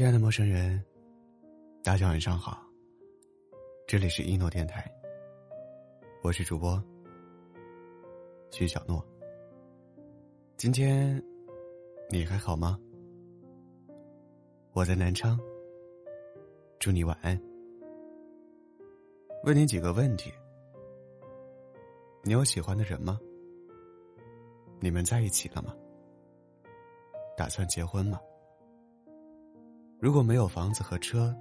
亲爱的陌生人，大家晚上好。这里是一诺电台，我是主播徐小诺。今天你还好吗？我在南昌，祝你晚安。问你几个问题：你有喜欢的人吗？你们在一起了吗？打算结婚吗？如果没有房子和车，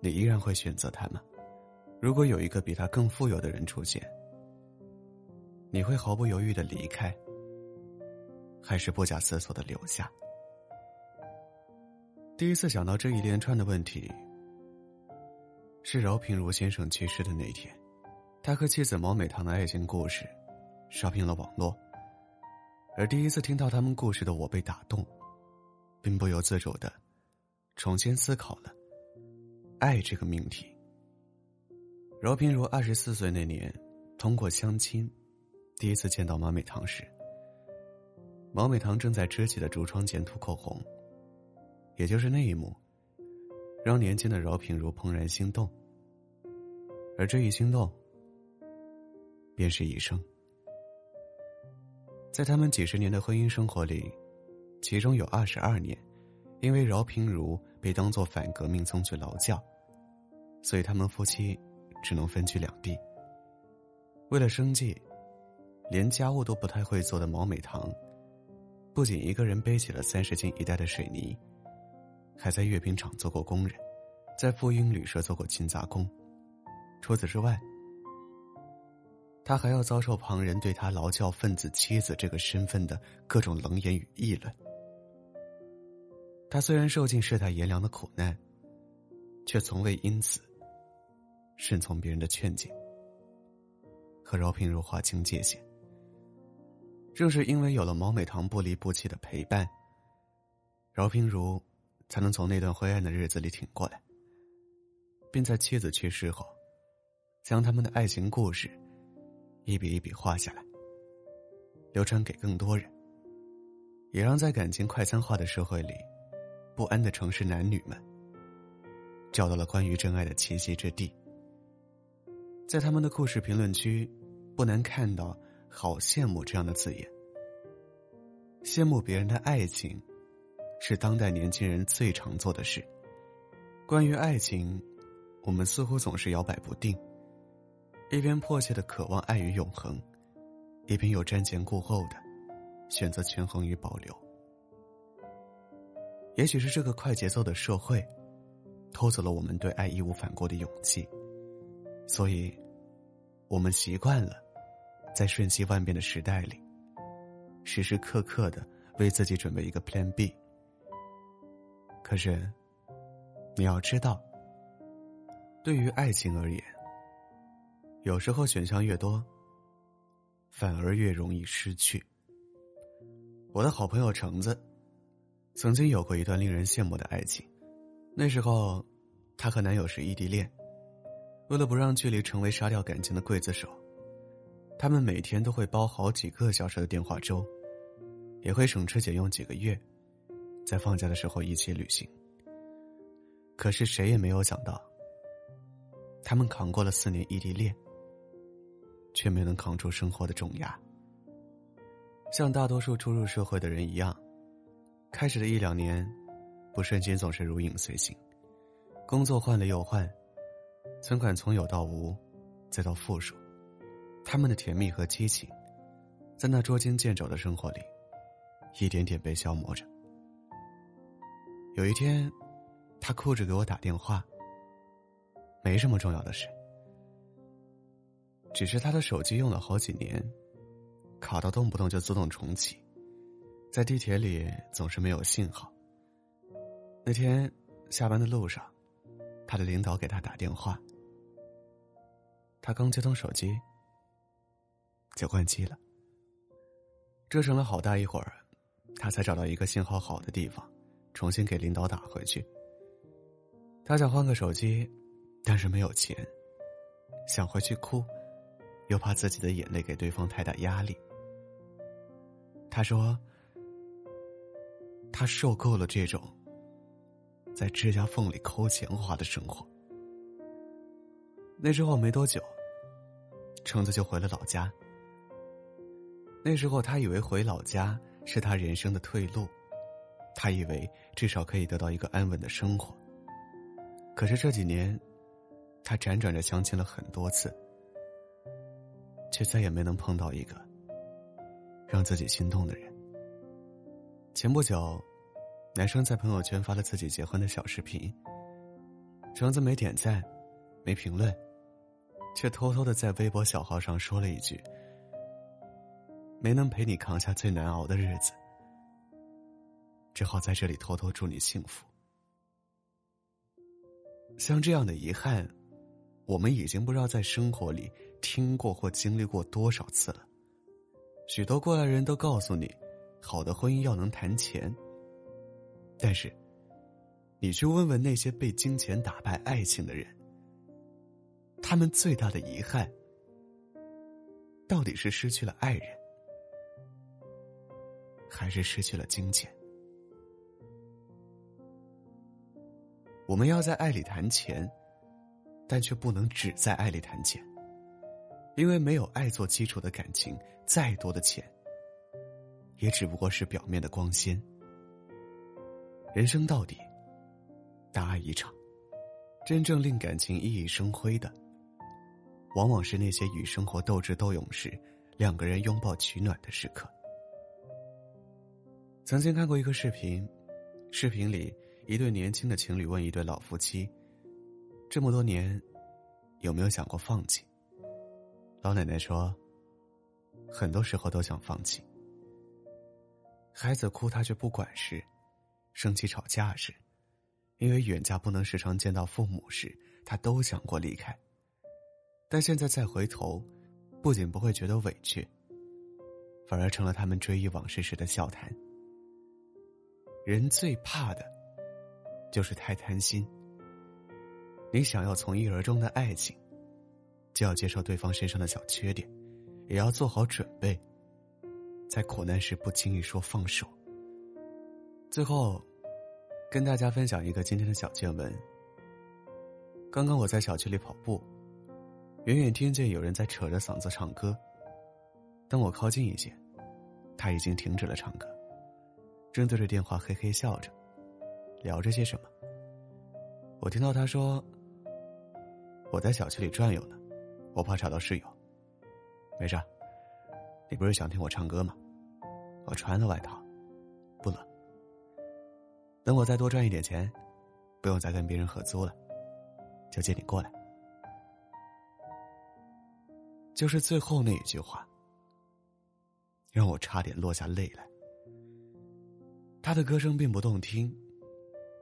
你依然会选择他吗？如果有一个比他更富有的人出现，你会毫不犹豫的离开，还是不假思索的留下？第一次想到这一连串的问题，是饶平如先生去世的那天，他和妻子毛美棠的爱情故事，刷屏了网络。而第一次听到他们故事的我被打动，并不由自主的。重新思考了爱这个命题。饶平如二十四岁那年，通过相亲，第一次见到毛美棠时，毛美棠正在支起的橱窗前涂口红。也就是那一幕，让年轻的饶平如怦然心动。而这一心动，便是一生。在他们几十年的婚姻生活里，其中有二十二年。因为饶平如被当作反革命宗去劳教，所以他们夫妻只能分居两地。为了生计，连家务都不太会做的毛美棠，不仅一个人背起了三十斤一袋的水泥，还在阅兵场做过工人，在富英旅社做过勤杂工。除此之外，他还要遭受旁人对他劳教分子妻子这个身份的各种冷眼与议论。他虽然受尽世态炎凉的苦难，却从未因此顺从别人的劝解，和饶平如划清界限。正是因为有了毛美棠不离不弃的陪伴，饶平如才能从那段灰暗的日子里挺过来，并在妻子去世后，将他们的爱情故事一笔一笔画下来，流传给更多人，也让在感情快餐化的社会里。不安的城市男女们，找到了关于真爱的栖息之地。在他们的故事评论区，不难看到“好羡慕”这样的字眼。羡慕别人的爱情，是当代年轻人最常做的事。关于爱情，我们似乎总是摇摆不定，一边迫切的渴望爱与永恒，一边又瞻前顾后的选择权衡与保留。也许是这个快节奏的社会，偷走了我们对爱义无反顾的勇气，所以，我们习惯了，在瞬息万变的时代里，时时刻刻的为自己准备一个 Plan B。可是，你要知道，对于爱情而言，有时候选项越多，反而越容易失去。我的好朋友橙子。曾经有过一段令人羡慕的爱情，那时候，她和男友是异地恋。为了不让距离成为杀掉感情的刽子手，他们每天都会煲好几个小时的电话粥，也会省吃俭用几个月，在放假的时候一起旅行。可是谁也没有想到，他们扛过了四年异地恋，却没能扛住生活的重压。像大多数初入社会的人一样。开始的一两年，不顺心总是如影随形，工作换了又换，存款从有到无，再到负数，他们的甜蜜和激情，在那捉襟见肘的生活里，一点点被消磨着。有一天，他哭着给我打电话，没什么重要的事，只是他的手机用了好几年，卡到动不动就自动重启。在地铁里总是没有信号。那天下班的路上，他的领导给他打电话，他刚接通手机就关机了。折腾了好大一会儿，他才找到一个信号好的地方，重新给领导打回去。他想换个手机，但是没有钱，想回去哭，又怕自己的眼泪给对方太大压力。他说。他受够了这种在指甲缝里抠钱花的生活。那之后没多久，橙子就回了老家。那时候他以为回老家是他人生的退路，他以为至少可以得到一个安稳的生活。可是这几年，他辗转着相亲了很多次，却再也没能碰到一个让自己心动的人。前不久，男生在朋友圈发了自己结婚的小视频，橙子没点赞，没评论。却偷偷的在微博小号上说了一句：“没能陪你扛下最难熬的日子，只好在这里偷偷祝你幸福。”像这样的遗憾，我们已经不知道在生活里听过或经历过多少次了。许多过来人都告诉你，好的婚姻要能谈钱。但是，你去问问那些被金钱打败爱情的人。他们最大的遗憾，到底是失去了爱人，还是失去了金钱？我们要在爱里谈钱，但却不能只在爱里谈钱，因为没有爱做基础的感情，再多的钱，也只不过是表面的光鲜。人生到底，大爱一场，真正令感情熠熠生辉的。往往是那些与生活斗智斗勇时，两个人拥抱取暖的时刻。曾经看过一个视频，视频里一对年轻的情侣问一对老夫妻：“这么多年，有没有想过放弃？”老奶奶说：“很多时候都想放弃。孩子哭他却不管时，生气吵架时，因为远嫁不能时常见到父母时，他都想过离开。”但现在再回头，不仅不会觉得委屈，反而成了他们追忆往事时的笑谈。人最怕的，就是太贪心。你想要从一而终的爱情，就要接受对方身上的小缺点，也要做好准备，在苦难时不轻易说放手。最后，跟大家分享一个今天的小见闻。刚刚我在小区里跑步。远远听见有人在扯着嗓子唱歌。当我靠近一些，他已经停止了唱歌，正对着电话嘿嘿笑着，聊着些什么。我听到他说：“我在小区里转悠呢，我怕吵到室友。”没事，你不是想听我唱歌吗？我穿了外套，不冷。等我再多赚一点钱，不用再跟别人合租了，就接你过来。就是最后那一句话，让我差点落下泪来。他的歌声并不动听，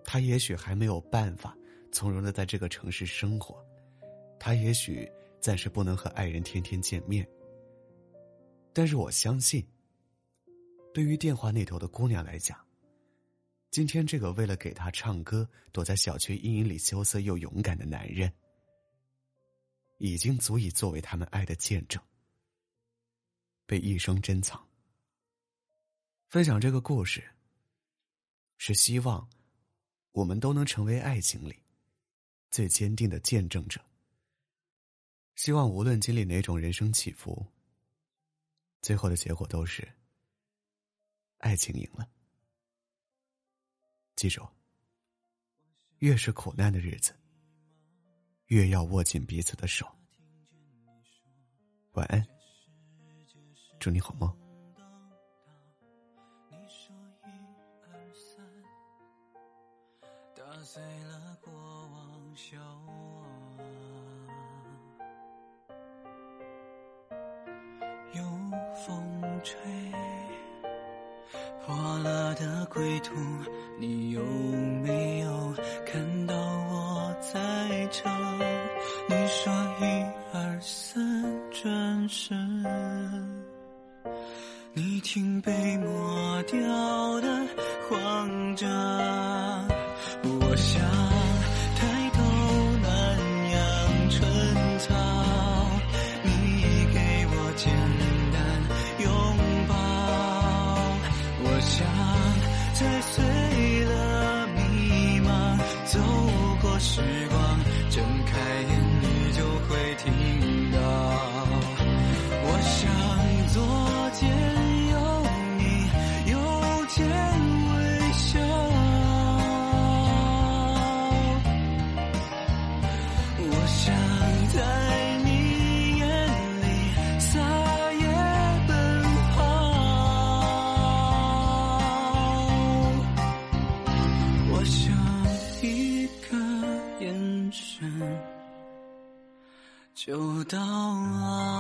他也许还没有办法从容的在这个城市生活，他也许暂时不能和爱人天天见面。但是我相信，对于电话那头的姑娘来讲，今天这个为了给他唱歌躲在小区阴影里羞涩又勇敢的男人。已经足以作为他们爱的见证，被一生珍藏。分享这个故事，是希望我们都能成为爱情里最坚定的见证者。希望无论经历哪种人生起伏，最后的结果都是爱情赢了。记住，越是苦难的日子。越要握紧彼此的手。晚安，祝你好梦。打碎了过往笑话，有风吹破了的归途，你有没有看到我？在唱，你说一二三转身，你听被抹掉的慌张，就到了。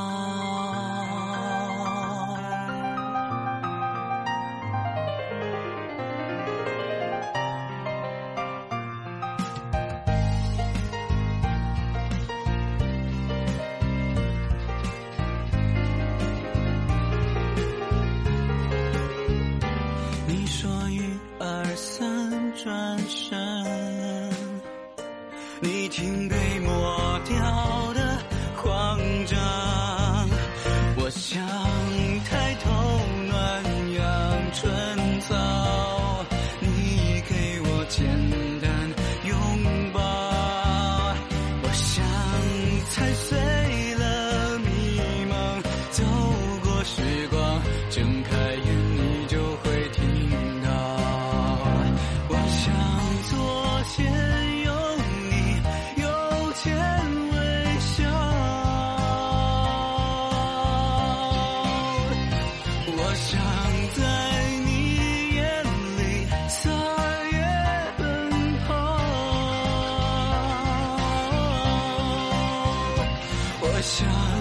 踩碎了迷茫走过时光想